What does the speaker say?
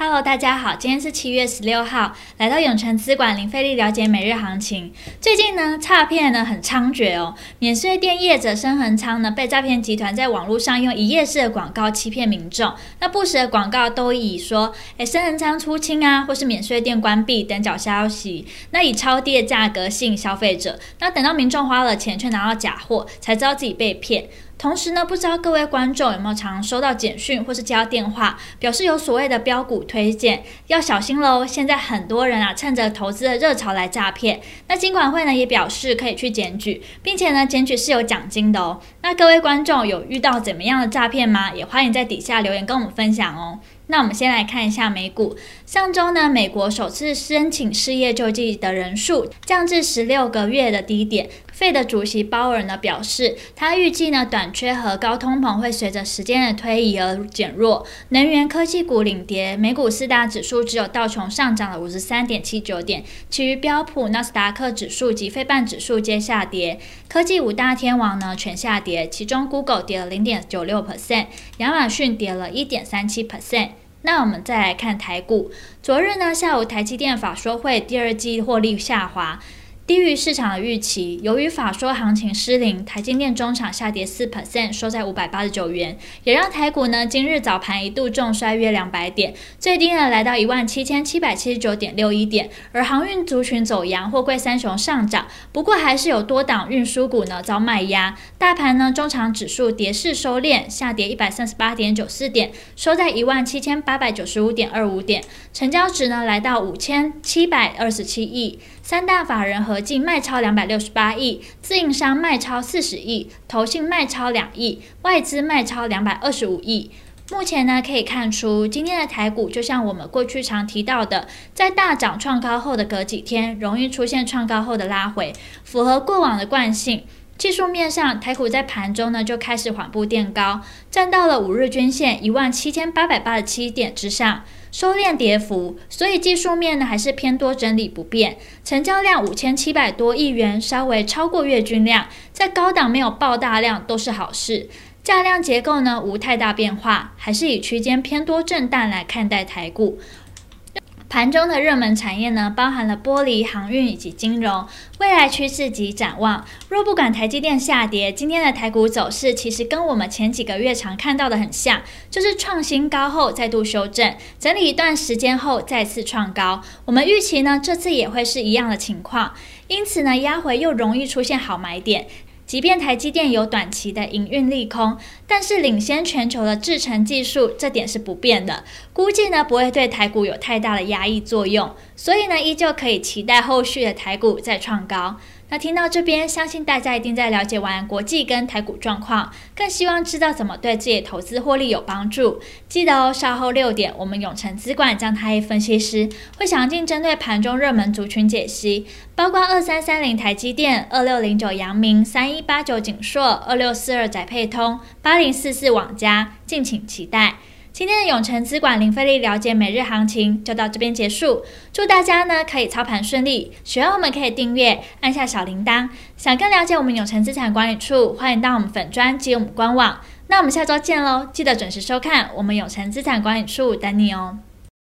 Hello，大家好，今天是七月十六号，来到永泉资管零费力了解每日行情。最近呢，诈骗呢很猖獗哦，免税店业者升恒昌呢被诈骗集团在网络上用一页式的广告欺骗民众。那不实的广告都以说，诶，升恒昌出清啊，或是免税店关闭等假消息，那以超低的价格吸引消费者。那等到民众花了钱却拿到假货，才知道自己被骗。同时呢，不知道各位观众有没有常收到简讯或是接到电话，表示有所谓的标股推荐，要小心喽。现在很多人啊，趁着投资的热潮来诈骗。那金管会呢也表示可以去检举，并且呢检举是有奖金的哦。那各位观众有遇到怎么样的诈骗吗？也欢迎在底下留言跟我们分享哦。那我们先来看一下美股。上周呢，美国首次申请失业救济的人数降至十六个月的低点。费的主席鲍尔呢表示，他预计呢短缺和高通膨会随着时间的推移而减弱。能源科技股领跌，美股四大指数只有道琼上涨了五十三点七九点，其余标普、纳斯达克指数及费半指数皆下跌。科技五大天王呢全下跌，其中 Google 跌了零点九六 percent，亚马逊跌了一点三七 percent。那我们再来看台股，昨日呢下午台积电法说会第二季获利下滑。低于市场的预期，由于法说行情失灵，台积电中场下跌四 percent，收在五百八十九元，也让台股呢今日早盘一度重摔约两百点，最低呢来到一万七千七百七十九点六一点。而航运族群走阳，货柜三雄上涨，不过还是有多档运输股呢遭卖压。大盘呢中场指数跌势收敛，下跌一百三十八点九四点，收在一万七千八百九十五点二五点，成交值呢来到五千七百二十七亿。三大法人和净卖超两百六十八亿，自营商卖超四十亿，投信卖超两亿，外资卖超两百二十五亿。目前呢，可以看出今天的台股就像我们过去常提到的，在大涨创高后的隔几天，容易出现创高后的拉回，符合过往的惯性。技术面上，台股在盘中呢就开始缓步垫高，站到了五日均线一万七千八百八十七点之上。收敛跌幅，所以技术面呢还是偏多整理不变，成交量五千七百多亿元，稍微超过月均量，在高档没有爆大量都是好事。价量结构呢无太大变化，还是以区间偏多震荡来看待台股。盘中的热门产业呢，包含了玻璃、航运以及金融。未来趋势及展望，若不管台积电下跌，今天的台股走势其实跟我们前几个月常看到的很像，就是创新高后再度修正，整理一段时间后再次创高。我们预期呢，这次也会是一样的情况，因此呢，压回又容易出现好买点。即便台积电有短期的营运利空，但是领先全球的制程技术，这点是不变的，估计呢不会对台股有太大的压抑作用，所以呢依旧可以期待后续的台股再创高。那听到这边，相信大家一定在了解完国际跟台股状况，更希望知道怎么对自己的投资获利有帮助。记得哦，稍后六点，我们永诚资管张太一分析师会详尽针对盘中热门族群解析，包括二三三零台积电、二六零九阳明、三一八九景硕、二六四二宅配通、八零四四网家，敬请期待。今天的永诚资管零费力了解每日行情就到这边结束，祝大家呢可以操盘顺利，喜欢我们可以订阅，按下小铃铛。想更了解我们永诚资产管理处，欢迎到我们粉专及我们官网。那我们下周见喽，记得准时收看我们永诚资产管理处等你哦。